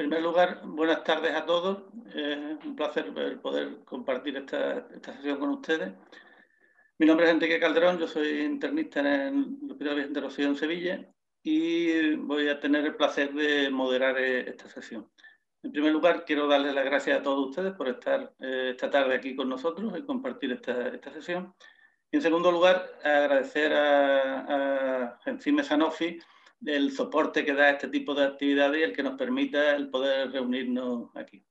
primer lugar, buenas tardes a todos. Es un placer poder compartir esta, sesión con ustedes. Mi nombre es Enrique Calderón, yo soy internista en el Hospital Vicente Rocío en Sevilla y voy a tener el placer de moderar eh, esta sesión. En primer lugar, quiero darles las gracias a todos ustedes por estar eh, esta tarde aquí con nosotros y compartir esta, sesión. Y en segundo lugar, agradecer a, a Encime Sanofi el soporte que da este tipo de actividades y el que nos permita el poder reunirnos aquí.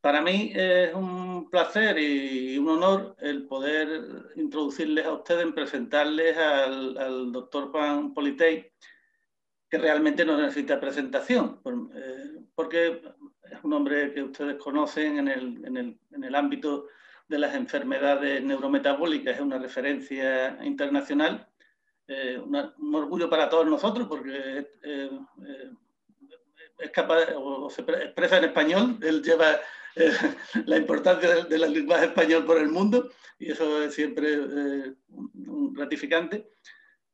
Para mí es un placer y un honor el poder introducirles a ustedes, presentarles al, doctor Juan Politei, que realmente no necesita presentación, eh, porque es un hombre que ustedes conocen en el, en el, en el ámbito de las enfermedades neurometabólicas, es una referencia internacional eh, un orgullo para todos nosotros porque eh, eh, es capaz, o, se expresa en español, él lleva la importancia de, la lenguaje español por el mundo y eso es siempre un gratificante.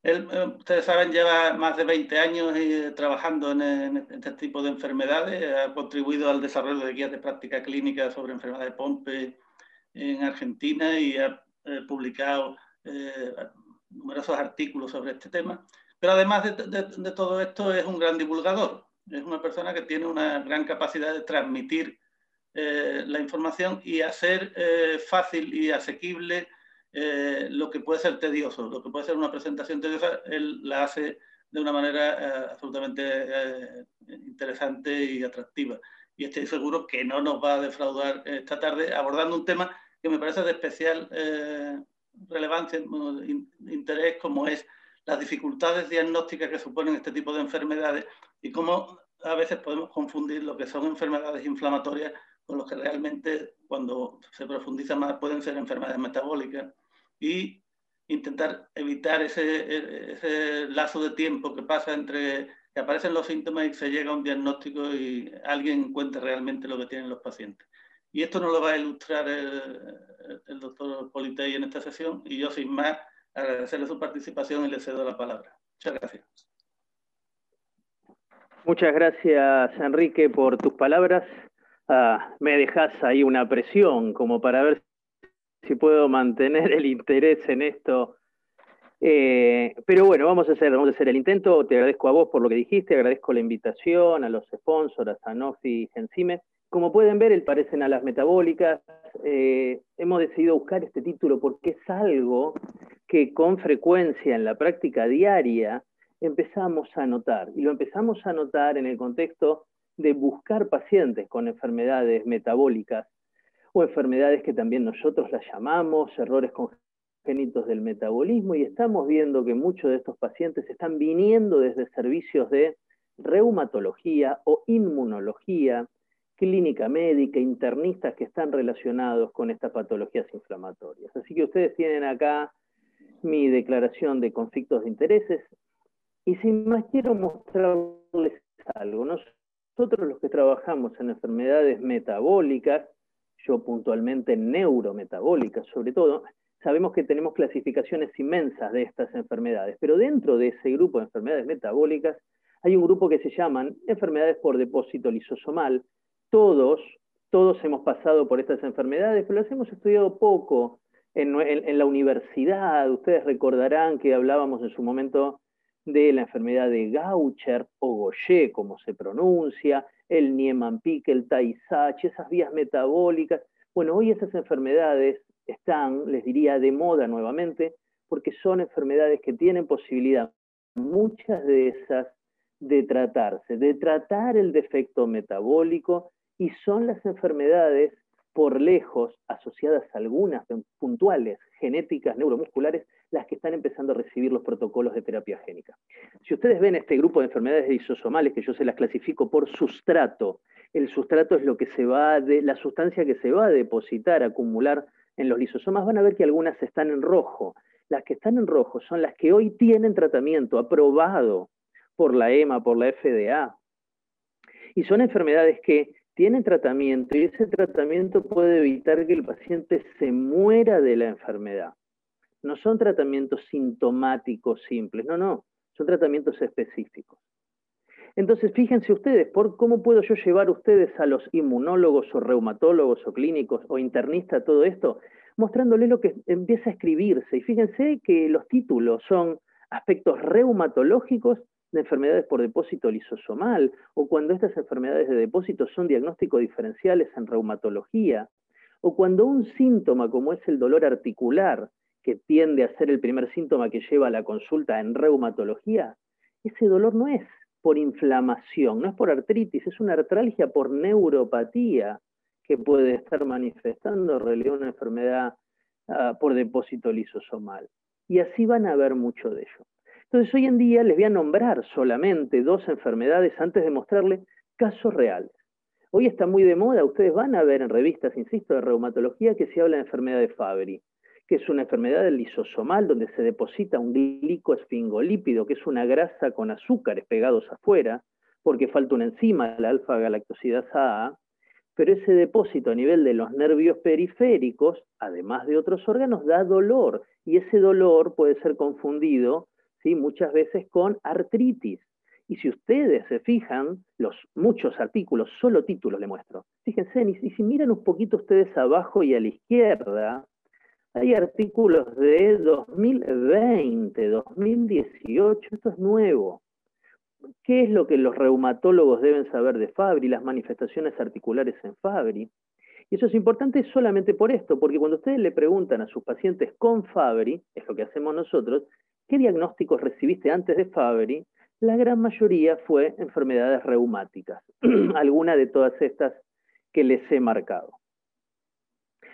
Él, ustedes saben, lleva más de 20 años trabajando en, este tipo de enfermedades, ha contribuido al desarrollo de guías de práctica clínica sobre enfermedades de Pompe en Argentina y ha publicado numerosos artículos sobre este tema, pero además de, todo esto es un gran divulgador, es una persona que tiene una gran capacidad de transmitir eh, la información y hacer eh, fácil y asequible eh, lo que puede ser tedioso, lo que puede ser una presentación tediosa, él la hace de una manera absolutamente interesante y atractiva. Y estoy seguro que no nos va a defraudar esta tarde abordando un tema que me parece de especial relevancia, interés, como es las dificultades diagnósticas que suponen este tipo de enfermedades y cómo a veces podemos confundir lo que son enfermedades inflamatorias con lo que realmente, cuando se profundiza más, pueden ser enfermedades metabólicas y intentar evitar ese, ese lazo de tiempo que pasa entre que aparecen los síntomas y se llega a un diagnóstico y alguien encuentra realmente lo que tienen los pacientes. Y esto nos lo va a ilustrar el, doctor Politei en esta sesión y yo sin más agradecerle su participación y le cedo la palabra. Muchas gracias. Muchas gracias, Enrique, por tus palabras. Ah, me dejas ahí una presión como para ver si puedo mantener el interés en esto. Eh, pero bueno, vamos a, hacer, vamos a hacer el intento. Te agradezco a vos por lo que dijiste, agradezco la invitación, a los sponsors, a Sanofi y Gensime. Como pueden ver, el parecen a las metabólicas. Eh, hemos decidido buscar este título porque es algo que con frecuencia en la práctica diaria empezamos a notar. Y lo empezamos a notar en el contexto de buscar pacientes con enfermedades metabólicas o enfermedades que también nosotros las llamamos errores congénitos del metabolismo y estamos viendo que muchos de estos pacientes están viniendo desde servicios de reumatología o inmunología, clínica médica, internistas que están relacionados con estas patologías inflamatorias. Así que ustedes tienen acá mi declaración de conflictos de intereses. Y sin más quiero mostrarles algo. Nosotros los que trabajamos en enfermedades metabólicas, yo puntualmente neurometabólicas sobre todo, sabemos que tenemos clasificaciones inmensas de estas enfermedades, pero dentro de ese grupo de enfermedades metabólicas hay un grupo que se llaman enfermedades por depósito lisosomal, todos, todos hemos pasado por estas enfermedades, pero las hemos estudiado poco en, la universidad. Ustedes recordarán que hablábamos en su momento de la enfermedad de Gaucher o Gaucher, como se pronuncia, el Niemann-Pick, el Tay-Sachs, esas vías metabólicas. Bueno, hoy esas enfermedades están, les diría, de moda nuevamente, porque son enfermedades que tienen posibilidad, muchas de esas, de tratarse, de tratar el defecto metabólico y son las enfermedades por lejos asociadas a algunas puntuales genéticas neuromusculares las que están empezando a recibir los protocolos de terapia génica. Si ustedes ven este grupo de enfermedades lisosomales, que yo se las clasifico por sustrato, el sustrato es lo que se va de, la sustancia que se va a depositar, acumular en los lisosomas, van a ver que algunas están en rojo. Las que están en rojo son las que hoy tienen tratamiento aprobado por la EMA, por la FDA. Y son enfermedades que tiene tratamiento y ese tratamiento puede evitar que el paciente se muera de la enfermedad. No son tratamientos sintomáticos simples, no, no, son tratamientos específicos. Entonces, fíjense ustedes, por cómo puedo yo llevar ustedes a los inmunólogos o reumatólogos o clínicos o internistas todo esto, mostrándoles lo que empieza a escribirse. Y fíjense que los títulos son aspectos reumatológicos de enfermedades por depósito lisosomal, o cuando estas enfermedades de depósito son diagnósticos diferenciales en reumatología, o cuando un síntoma como es el dolor articular, que tiende a ser el primer síntoma que lleva a la consulta en reumatología, ese dolor no es por inflamación, no es por artritis, es una artralgia por neuropatía que puede estar manifestando en realidad una enfermedad ah, por depósito lisosomal. Y así van a ver mucho de ello. Entonces hoy en día les voy a nombrar solamente dos enfermedades antes de mostrarles casos reales. Hoy está muy de moda, ustedes van a ver en revistas, insisto, de reumatología que se habla de enfermedad de Fabry, que es una enfermedad del lisosomal donde se deposita un glicoesfingolípido, que es una grasa con azúcares pegados afuera, porque falta una enzima, la alfa-galactosidasa A, pero ese depósito a nivel de los nervios periféricos, además de otros órganos, da dolor, y ese dolor puede ser confundido ¿sí? muchas veces con artritis. Y si ustedes se fijan, los muchos artículos, solo títulos le muestro. Fíjense, y si miran un poquito ustedes abajo y a la izquierda, hay artículos de 2020, 2018, esto es nuevo. ¿Qué es lo que los reumatólogos deben saber de Fabry, las manifestaciones articulares en Fabry? Y eso es importante solamente por esto, porque cuando ustedes le preguntan a sus pacientes con Fabry, es lo que hacemos nosotros, ¿qué diagnósticos recibiste antes de Fabry? La gran mayoría fue enfermedades reumáticas, alguna de todas estas que les he marcado.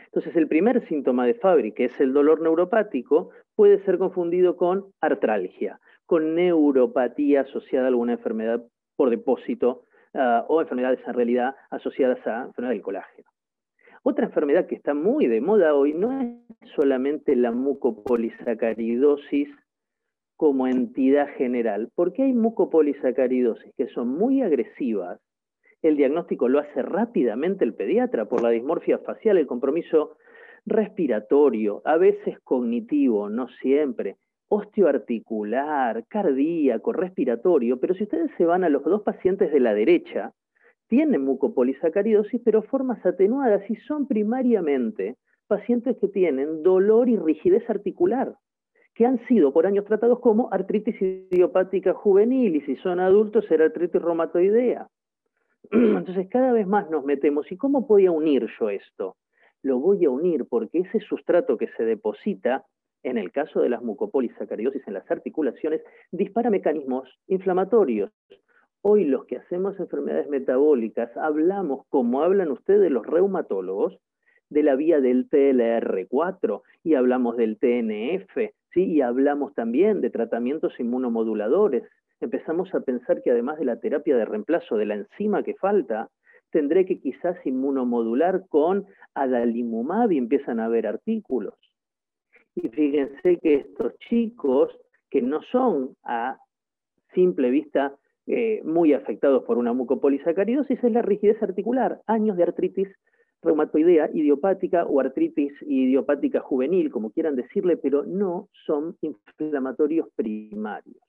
Entonces, el primer síntoma de Fabry, que es el dolor neuropático, puede ser confundido con artralgia, con neuropatía asociada a alguna enfermedad por depósito ah, o enfermedades en realidad asociadas a enfermedad del colágeno. Otra enfermedad que está muy de moda hoy no es solamente la mucopolisacaridosis como entidad general, porque hay mucopolisacaridosis que son muy agresivas. El diagnóstico lo hace rápidamente el pediatra por la dismorfia facial, el compromiso respiratorio, a veces cognitivo, no siempre, osteoarticular, cardíaco, respiratorio, pero si ustedes se van a los dos pacientes de la derecha, tienen mucopolisacaridosis, pero formas atenuadas y son primariamente pacientes que tienen dolor y rigidez articular que han sido por años tratados como artritis idiopática juvenil y si son adultos será artritis reumatoidea. Entonces cada vez más nos metemos. ¿Y cómo podía unir yo esto? Lo voy a unir porque ese sustrato que se deposita, en el caso de las mucopolisacaridosis en las articulaciones, dispara mecanismos inflamatorios. Hoy los que hacemos enfermedades metabólicas hablamos, como hablan ustedes los reumatólogos, de la vía del TLR4 y hablamos del TNF, y hablamos también de tratamientos inmunomoduladores. Empezamos a pensar que además de la terapia de reemplazo de la enzima que falta, tendré que quizás inmunomodular con adalimumab y empiezan a haber artículos. Y fíjense que estos chicos que no son a simple vista eh, muy afectados por una mucopolisacaridosis es la rigidez articular, años de artritis reumatoidea idiopática o artritis idiopática juvenil, como quieran decirle, pero no son inflamatorios primarios.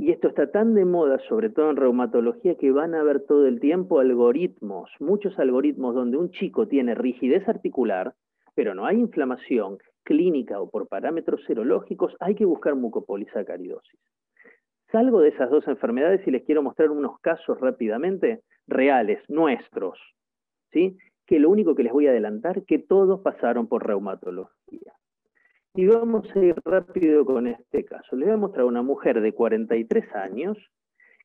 Y esto está tan de moda, sobre todo en reumatología, que van a ver todo el tiempo algoritmos, muchos algoritmos donde un chico tiene rigidez articular, pero no hay inflamación clínica o por parámetros serológicos, hay que buscar mucopolisacaridosis. Salgo de esas dos enfermedades y les quiero mostrar unos casos rápidamente reales, nuestros, que lo único que les voy a adelantar, que todos pasaron por reumatología. Y vamos a ir rápido con este caso. Les voy a mostrar una mujer de 43 años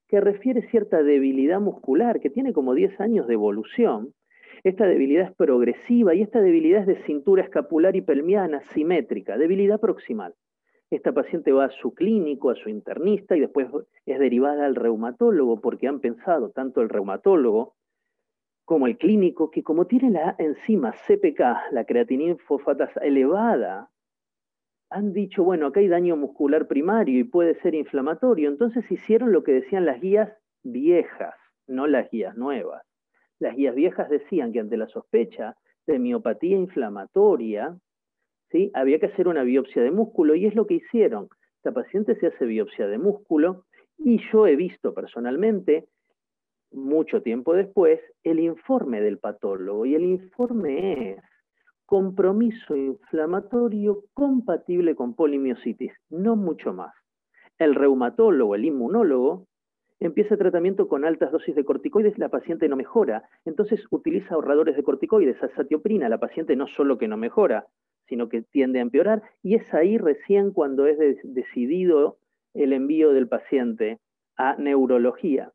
que refiere cierta debilidad muscular, que tiene como 10 años de evolución. Esta debilidad es progresiva y esta debilidad es de cintura escapular y pelmiana simétrica, debilidad proximal. Esta paciente va a su clínico, a su internista y después es derivada al reumatólogo porque han pensado tanto el reumatólogo como el clínico, que como tiene la enzima CPK, la creatinina fosfatasa elevada, han dicho, bueno, acá hay daño muscular primario y puede ser inflamatorio. Entonces hicieron lo que decían las guías viejas, no las guías nuevas. Las guías viejas decían que ante la sospecha de miopatía inflamatoria, ¿sí? había que hacer una biopsia de músculo y es lo que hicieron. Esta paciente se hace biopsia de músculo Y yo he visto personalmente, mucho tiempo después, el informe del patólogo. Y el informe es compromiso inflamatorio compatible con polimiositis, no mucho más. El reumatólogo, el inmunólogo, empieza tratamiento con altas dosis de corticoides, la paciente no mejora. Entonces utiliza ahorradores de corticoides, azatioprina, la paciente no solo que no mejora, sino que tiende a empeorar. Y es ahí recién cuando es decidido el envío del paciente a neurología.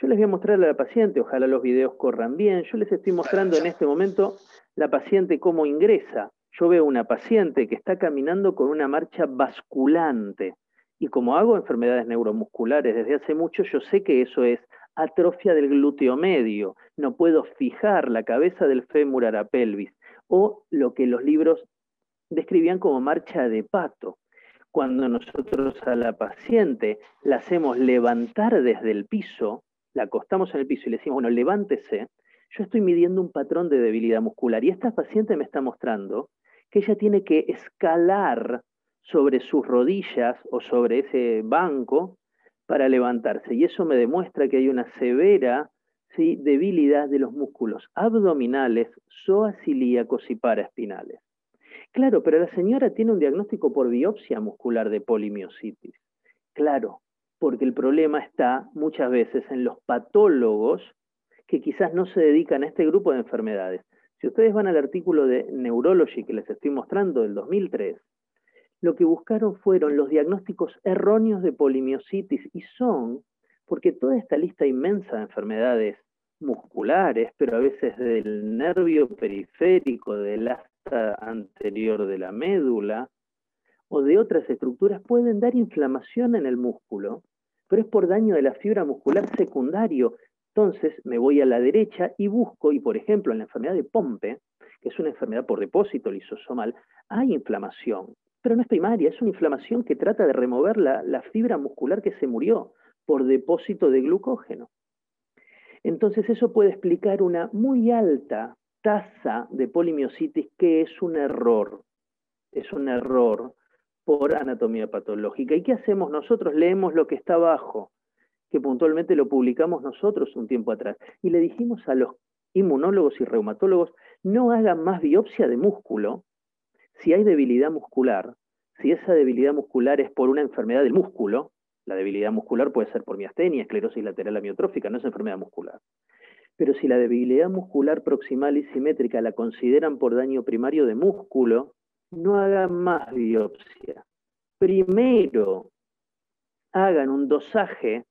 Yo les voy a mostrar a la paciente, ojalá los videos corran bien. Yo les estoy mostrando en este momento la paciente cómo ingresa. Yo veo una paciente que está caminando con una marcha basculante. Y como hago enfermedades neuromusculares desde hace mucho, yo sé que eso es atrofia del glúteo medio. No puedo fijar la cabeza del fémur a la pelvis. O lo que los libros describían como marcha de pato. Cuando nosotros a la paciente la hacemos levantar desde el piso, la acostamos en el piso y le decimos, bueno, levántese, yo estoy midiendo un patrón de debilidad muscular y esta paciente me está mostrando que ella tiene que escalar sobre sus rodillas o sobre ese banco para levantarse. Y eso me demuestra que hay una severa ¿sí? debilidad de los músculos abdominales, psoas-ilíacos y paraespinales. Claro, pero la señora tiene un diagnóstico por biopsia muscular de polimiositis. Claro, porque el problema está muchas veces en los patólogos que quizás no se dedican a este grupo de enfermedades. Si ustedes van al artículo de Neurology que les estoy mostrando del 2003, lo que buscaron fueron los diagnósticos erróneos de polimiositis y son, porque toda esta lista inmensa de enfermedades musculares, pero a veces del nervio periférico, del asta anterior de la médula o de otras estructuras, pueden dar inflamación en el músculo, pero es por daño de la fibra muscular secundario. Entonces me voy a la derecha y busco, y por ejemplo en la enfermedad de Pompe, que es una enfermedad por depósito lisosomal, hay inflamación pero no es primaria, es una inflamación que trata de remover la, fibra muscular que se murió por depósito de glucógeno. Entonces eso puede explicar una muy alta tasa de polimiositis que es un error, es un error por anatomía patológica. ¿Y qué hacemos nosotros? Leemos lo que está abajo, que puntualmente lo publicamos nosotros un tiempo atrás, y le dijimos a los inmunólogos y reumatólogos, no hagan más biopsia de músculo, si hay debilidad muscular, si esa debilidad muscular es por una enfermedad del músculo, la debilidad muscular puede ser por miastenia, esclerosis lateral amiotrófica, no es enfermedad muscular. Pero si la debilidad muscular proximal y simétrica la consideran por daño primario de músculo, no hagan más biopsia. Primero, hagan un dosaje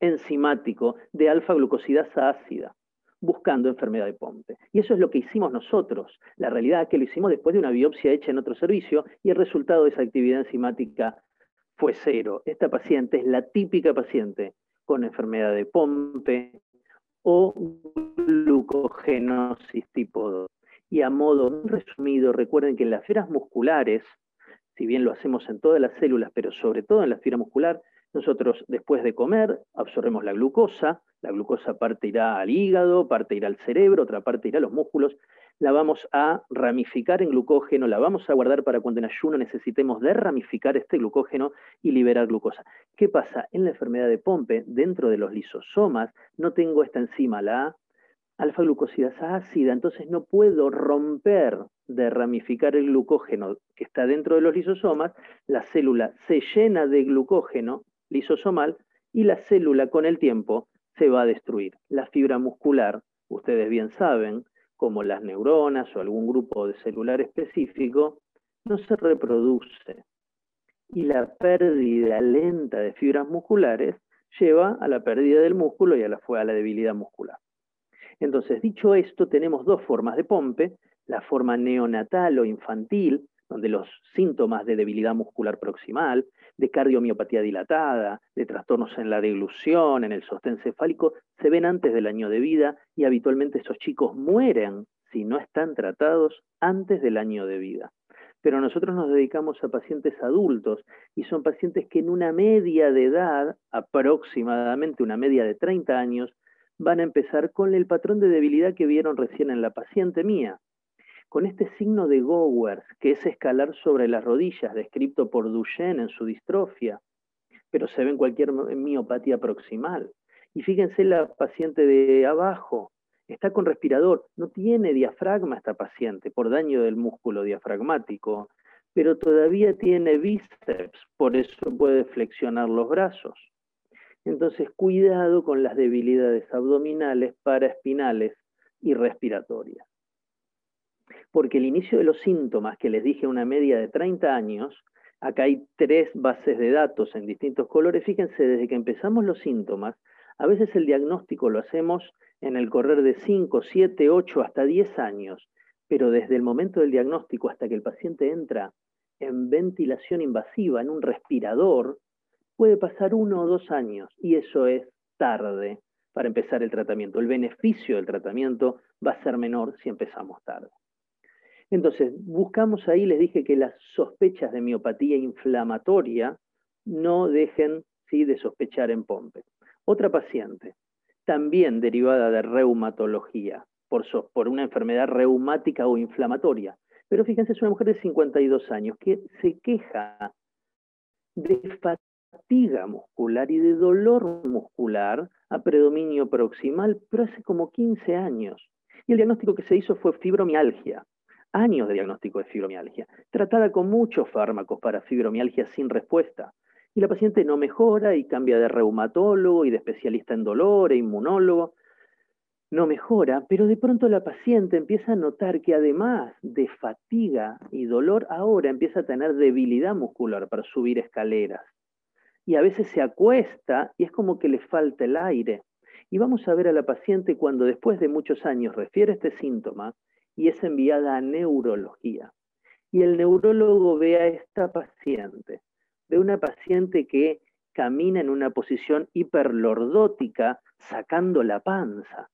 enzimático de alfa-glucosidasa ácida buscando enfermedad de Pompe. Y eso es lo que hicimos nosotros. La realidad es que lo hicimos después de una biopsia hecha en otro servicio y el resultado de esa actividad enzimática fue cero. Esta paciente es la típica paciente con enfermedad de Pompe o glucogenosis tipo 2. Y a modo resumido, recuerden que en las fibras musculares, si bien lo hacemos en todas las células, pero sobre todo en la fibra muscular, nosotros después de comer absorbemos la glucosa, la glucosa parte irá al hígado, parte irá al cerebro, otra parte irá a los músculos, la vamos a ramificar en glucógeno, la vamos a guardar para cuando en ayuno necesitemos derramificar este glucógeno y liberar glucosa. ¿Qué pasa? En la enfermedad de Pompe, dentro de los lisosomas, no tengo esta enzima, la alfa-glucosidasa ácida, entonces no puedo romper de ramificar el glucógeno que está dentro de los lisosomas, la célula se llena de glucógeno lisosomal y la célula con el tiempo se va a destruir. La fibra muscular, ustedes bien saben, como las neuronas o algún grupo de celular específico, no se reproduce. Y la pérdida lenta de fibras musculares lleva a la pérdida del músculo y a la, a la debilidad muscular. Entonces, dicho esto, tenemos dos formas de pompe, la forma neonatal o infantil, donde los síntomas de debilidad muscular proximal, de cardiomiopatía dilatada, de trastornos en la deglución, en el sostén cefálico, se ven antes del año de vida y habitualmente esos chicos mueren si no están tratados antes del año de vida. Pero nosotros nos dedicamos a pacientes adultos y son pacientes que en una media de edad, aproximadamente una media de 30 años, van a empezar con el patrón de debilidad que vieron recién en la paciente mía, con este signo de Gowers, que es escalar sobre las rodillas, descrito por Duchenne en su distrofia. pero se ve en cualquier miopatía proximal. Y fíjense la paciente de abajo, está con respirador, no tiene diafragma esta paciente por daño del músculo diafragmático, pero todavía tiene bíceps, por eso puede flexionar los brazos. Entonces, cuidado con las debilidades abdominales, paraespinales y respiratorias. Porque el inicio de los síntomas, que les dije una media de 30 años, acá hay tres bases de datos en distintos colores, fíjense, desde que empezamos los síntomas, a veces el diagnóstico lo hacemos en el correr de 5, 7, 8, hasta 10 años, pero desde el momento del diagnóstico hasta que el paciente entra en ventilación invasiva, en un respirador, puede pasar uno o dos años y eso es tarde para empezar el tratamiento. El beneficio del tratamiento va a ser menor si empezamos tarde. Entonces, buscamos ahí, les dije que las sospechas de miopatía inflamatoria no dejen de sospechar en POMPE. Otra paciente, también derivada de reumatología, por, por una enfermedad reumática o inflamatoria. Pero fíjense, es una mujer de 52 años que se queja de fatiga muscular y de dolor muscular a predominio proximal, pero hace como 15 años. Y el diagnóstico que se hizo fue fibromialgia, años de diagnóstico de fibromialgia, tratada con muchos fármacos para fibromialgia sin respuesta. Y la paciente no mejora y cambia de reumatólogo y de especialista en dolor e inmunólogo. No mejora, pero de pronto la paciente empieza a notar que además de fatiga y dolor, ahora empieza a tener debilidad muscular para subir escaleras y a veces se acuesta y es como que le falta el aire. Y vamos a ver a la paciente cuando después de muchos años refiere este síntoma y es enviada a neurología. Y el neurólogo ve a esta paciente, ve una paciente que camina en una posición hiperlordótica sacando la panza.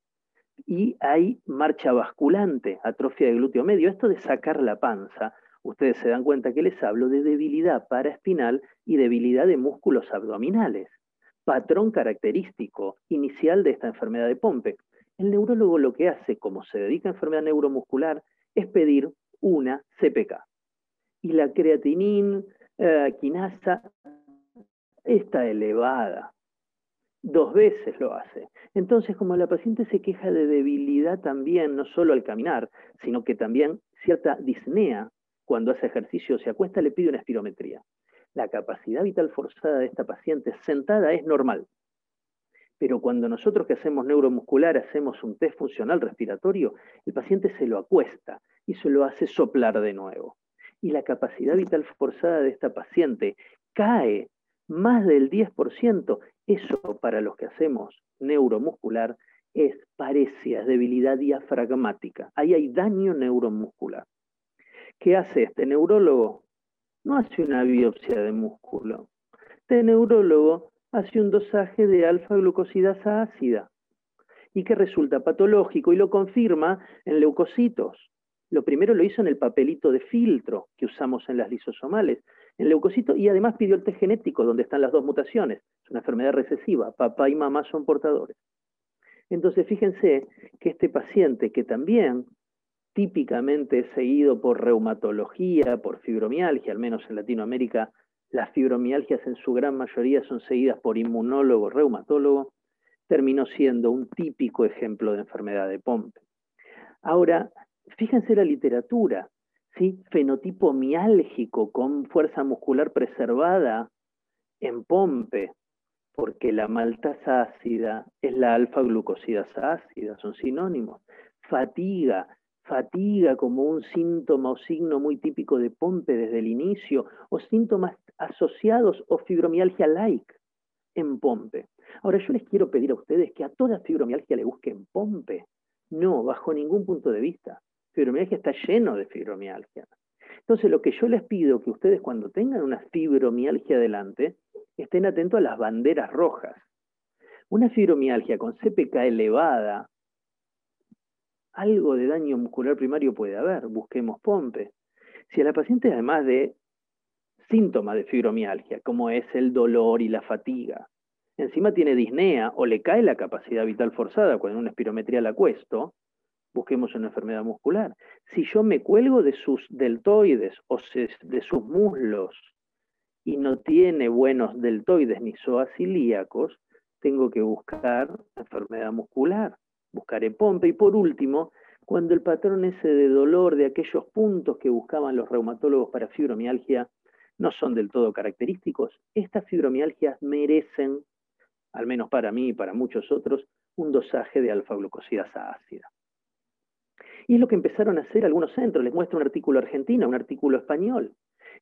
Y hay marcha basculante, atrofia de glúteo medio. Esto de sacar la panza ustedes se dan cuenta que les hablo de debilidad paraespinal y debilidad de músculos abdominales, patrón característico inicial de esta enfermedad de Pompe. El neurólogo lo que hace, como se dedica a enfermedad neuromuscular, es pedir una CPK. Y la creatinina eh, quinasa está elevada. Dos veces lo hace. Entonces, como la paciente se queja de debilidad también, no solo al caminar, sino que también cierta disnea cuando hace ejercicio se acuesta, le pide una espirometría. La capacidad vital forzada de esta paciente sentada es normal. Pero cuando nosotros que hacemos neuromuscular hacemos un test funcional respiratorio, el paciente se lo acuesta y se lo hace soplar de nuevo. Y la capacidad vital forzada de esta paciente cae más del 10%. Eso para los que hacemos neuromuscular es parecia, debilidad diafragmática. Ahí hay daño neuromuscular. ¿Qué hace este neurólogo? No hace una biopsia de músculo. Este neurólogo hace un dosaje de alfa-glucosidasa ácida y que resulta patológico y lo confirma en leucocitos. Lo primero lo hizo en el papelito de filtro que usamos en las lisosomales, en leucocitos, y además pidió el test genético donde están las dos mutaciones. Es una enfermedad recesiva, papá y mamá son portadores. Entonces fíjense que este paciente que también típicamente seguido por reumatología, por fibromialgia, al menos en Latinoamérica las fibromialgias en su gran mayoría son seguidas por inmunólogo, reumatólogo, terminó siendo un típico ejemplo de enfermedad de Pompe. Ahora, fíjense la literatura, ¿sí? fenotipo miálgico con fuerza muscular preservada en Pompe, porque la maltasa ácida es la alfa-glucosidasa ácida, son sinónimos. Fatiga, fatiga como un síntoma o signo muy típico de Pompe desde el inicio, o síntomas asociados o fibromialgia-like en Pompe. Ahora yo les quiero pedir a ustedes que a toda fibromialgia le busquen Pompe. No, bajo ningún punto de vista. Fibromialgia está lleno de fibromialgia. Entonces lo que yo les pido que ustedes cuando tengan una fibromialgia adelante, estén atentos a las banderas rojas. Una fibromialgia con CPK elevada, algo de daño muscular primario puede haber, busquemos POMPE. Si a la paciente además de síntomas de fibromialgia, como es el dolor y la fatiga, encima tiene disnea o le cae la capacidad vital forzada cuando en una espirometría la acuesto, busquemos una enfermedad muscular. Si yo me cuelgo de sus deltoides o de sus muslos y no tiene buenos deltoides ni psoas ilíacos, tengo que buscar enfermedad muscular, buscaré pompe. Y por último, cuando el patrón ese de dolor de aquellos puntos que buscaban los reumatólogos para fibromialgia no son del todo característicos, estas fibromialgias merecen, al menos para mí y para muchos otros, un dosaje de alfa-glucosidasa ácida. Y es lo que empezaron a hacer algunos centros. Les muestro un artículo argentino, un artículo español.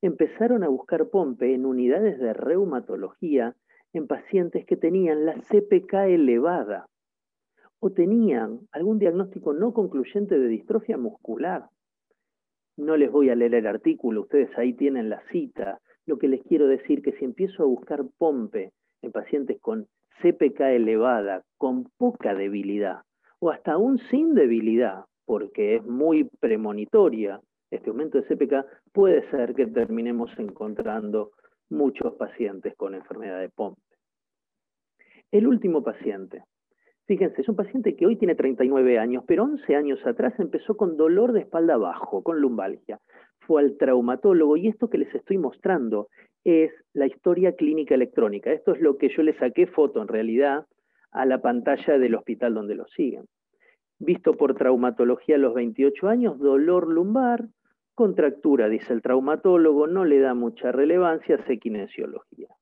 Empezaron a buscar pompe en unidades de reumatología en pacientes que tenían la CPK elevada o tenían algún diagnóstico no concluyente de distrofia muscular. No les voy a leer el artículo, ustedes ahí tienen la cita. Lo que les quiero decir que si empiezo a buscar pompe en pacientes con CPK elevada, con poca debilidad, o hasta aún sin debilidad, porque es muy premonitoria este aumento de CPK, puede ser que terminemos encontrando muchos pacientes con enfermedad de Pompe. El último paciente. Fíjense, es un paciente que hoy tiene 39 años, pero 11 años atrás empezó con dolor de espalda abajo, con lumbalgia. Fue al traumatólogo y esto que les estoy mostrando es la historia clínica electrónica. Esto es lo que yo le saqué foto en realidad a la pantalla del hospital donde lo siguen. Visto por traumatología a los 28 años, dolor lumbar, Contractura, dice el traumatólogo, no le da mucha relevancia, hace kinesiología.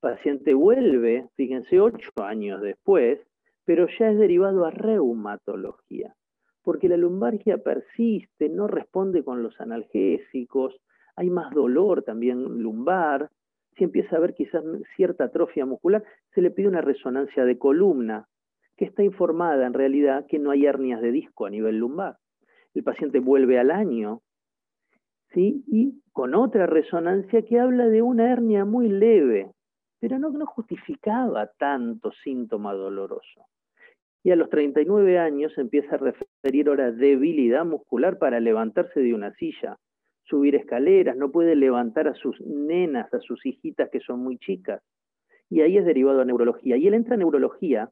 Paciente vuelve, fíjense, ocho años después, pero ya es derivado a reumatología, porque la lumbargia persiste, no responde con los analgésicos, hay más dolor también lumbar, si empieza a haber quizás cierta atrofia muscular, se le pide una resonancia de columna, que está informada en realidad que no hay hernias de disco a nivel lumbar. El paciente vuelve al año y con otra resonancia que habla de una hernia muy leve, pero no, no justificaba tanto síntoma doloroso. Y a los 39 años empieza a referir ahora debilidad muscular para levantarse de una silla, subir escaleras, no puede levantar a sus nenas, a sus hijitas que son muy chicas. Y ahí es derivado a neurología. Y él entra a neurología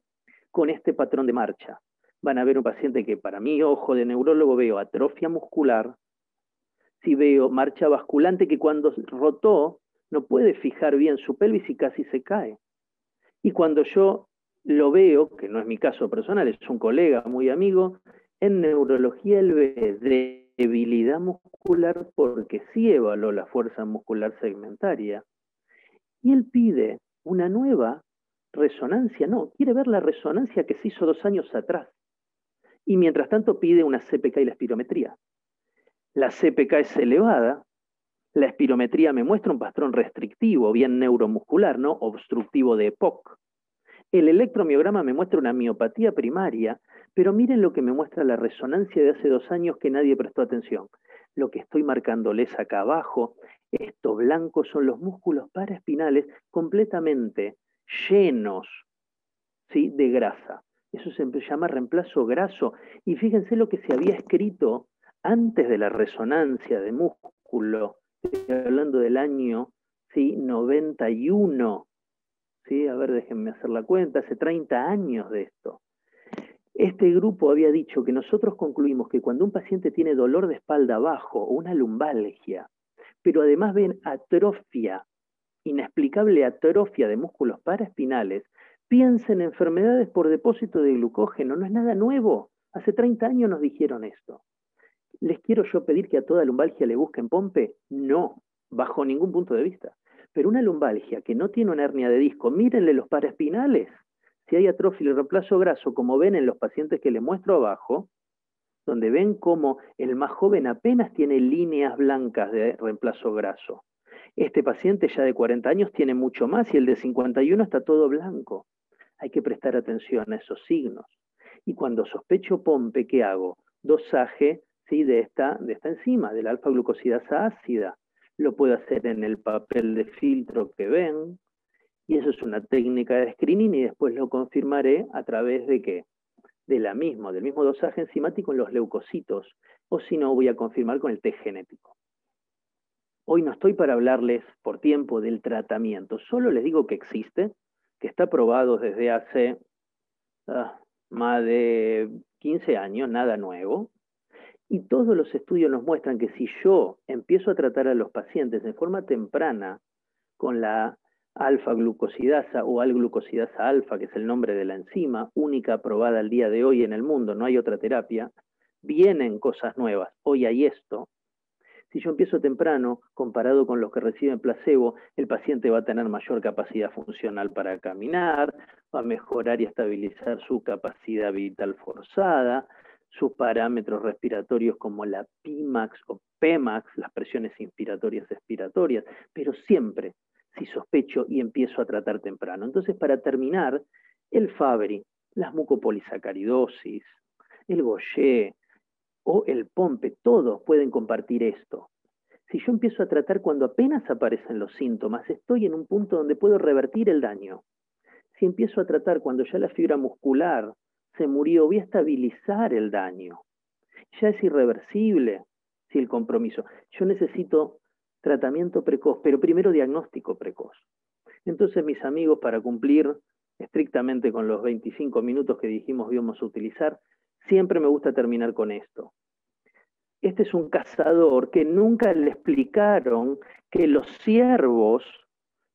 con este patrón de marcha. Van a ver un paciente que para mí, ojo de neurólogo, veo atrofia muscular, si veo marcha basculante que cuando rotó no puede fijar bien su pelvis y casi se cae. Y cuando yo lo veo, que no es mi caso personal, es un colega muy amigo, en neurología él ve debilidad muscular porque sí evaluó la fuerza muscular segmentaria. Y él pide una nueva resonancia, no, quiere ver la resonancia que se hizo dos años atrás. Y mientras tanto pide una CPK y la espirometría la CPK es elevada, la espirometría me muestra un patrón restrictivo, bien neuromuscular, ¿no? Obstructivo de EPOC. El electromiograma me muestra una miopatía primaria, pero miren lo que me muestra la resonancia de hace dos años que nadie prestó atención. Lo que estoy marcándoles acá abajo, estos blancos son los músculos paraespinales completamente llenos ¿sí? de grasa. Eso se llama reemplazo graso. Y fíjense lo que se había escrito antes de la resonancia de músculo, hablando del año ¿sí? 91, ¿sí? a ver, déjenme hacer la cuenta, hace 30 años de esto. Este grupo había dicho que nosotros concluimos que cuando un paciente tiene dolor de espalda abajo o una lumbalgia, pero además ven atrofia, inexplicable atrofia de músculos paraespinales, piensen en enfermedades por depósito de glucógeno, no es nada nuevo. Hace 30 años nos dijeron esto. ¿Les quiero yo pedir que a toda lumbalgia le busquen pompe? No, bajo ningún punto de vista. Pero una lumbalgia que no tiene una hernia de disco, mírenle los paraespinales. Si hay atrofia y reemplazo graso, como ven en los pacientes que le muestro abajo, donde ven cómo el más joven apenas tiene líneas blancas de reemplazo graso. Este paciente ya de 40 años tiene mucho más y el de 51 está todo blanco. Hay que prestar atención a esos signos. Y cuando sospecho pompe, ¿qué hago? Dosaje de, esta, de esta enzima, de la alfa-glucosidasa ácida. Lo puedo hacer en el papel de filtro que ven, y eso es una técnica de screening y después lo confirmaré a través de qué? De la misma, del mismo dosaje enzimático en los leucocitos, o si no, voy a confirmar con el test genético. Hoy no estoy para hablarles por tiempo del tratamiento, solo les digo que existe, que está probado desde hace ah, más de 15 años, nada nuevo, y todos los estudios nos muestran que si yo empiezo a tratar a los pacientes de forma temprana, con la alfa-glucosidasa o al-glucosidasa alfa, que es el nombre de la enzima, única aprobada al día de hoy en el mundo, no hay otra terapia, vienen cosas nuevas. Hoy hay esto. Si yo empiezo temprano, comparado con los que reciben placebo, el paciente va a tener mayor capacidad funcional para caminar, va a mejorar y estabilizar su capacidad vital forzada, sus parámetros respiratorios como la PIMAX o PEMAX, las presiones inspiratorias expiratorias, pero siempre si sospecho y empiezo a tratar temprano. Entonces, para terminar, el Fabry, las mucopolisacaridosis, el Gaucher o el Pompe, todos pueden compartir esto. Si yo empiezo a tratar cuando apenas aparecen los síntomas, estoy en un punto donde puedo revertir el daño. Si empiezo a tratar cuando ya la fibra muscular se murió, voy a estabilizar el daño. Ya es irreversible si el compromiso. Yo necesito tratamiento precoz, pero primero diagnóstico precoz. Entonces, mis amigos, para cumplir estrictamente con los 25 minutos que dijimos íbamos a utilizar, siempre me gusta terminar con esto. Este es un cazador que nunca le explicaron que los ciervos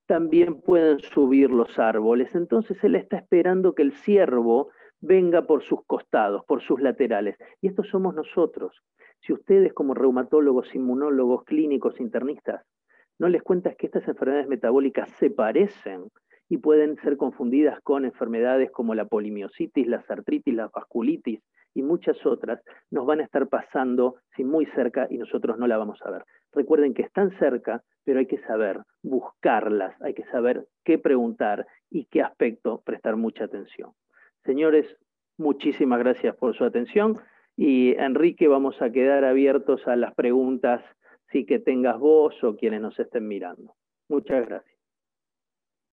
también pueden subir los árboles. Entonces él está esperando que el ciervo venga por sus costados, por sus laterales. Y estos somos nosotros. Si ustedes como reumatólogos, inmunólogos, clínicos, internistas, no les cuentas que estas enfermedades metabólicas se parecen y pueden ser confundidas con enfermedades como la polimiositis, la artritis, la vasculitis y muchas otras, nos van a estar pasando muy cerca y nosotros no la vamos a ver. Recuerden que están cerca, pero hay que saber buscarlas, hay que saber qué preguntar y qué aspecto prestar mucha atención. Señores, muchísimas gracias por su atención y Enrique vamos a quedar abiertos a las preguntas si que tengas vos o quienes nos estén mirando. Muchas gracias.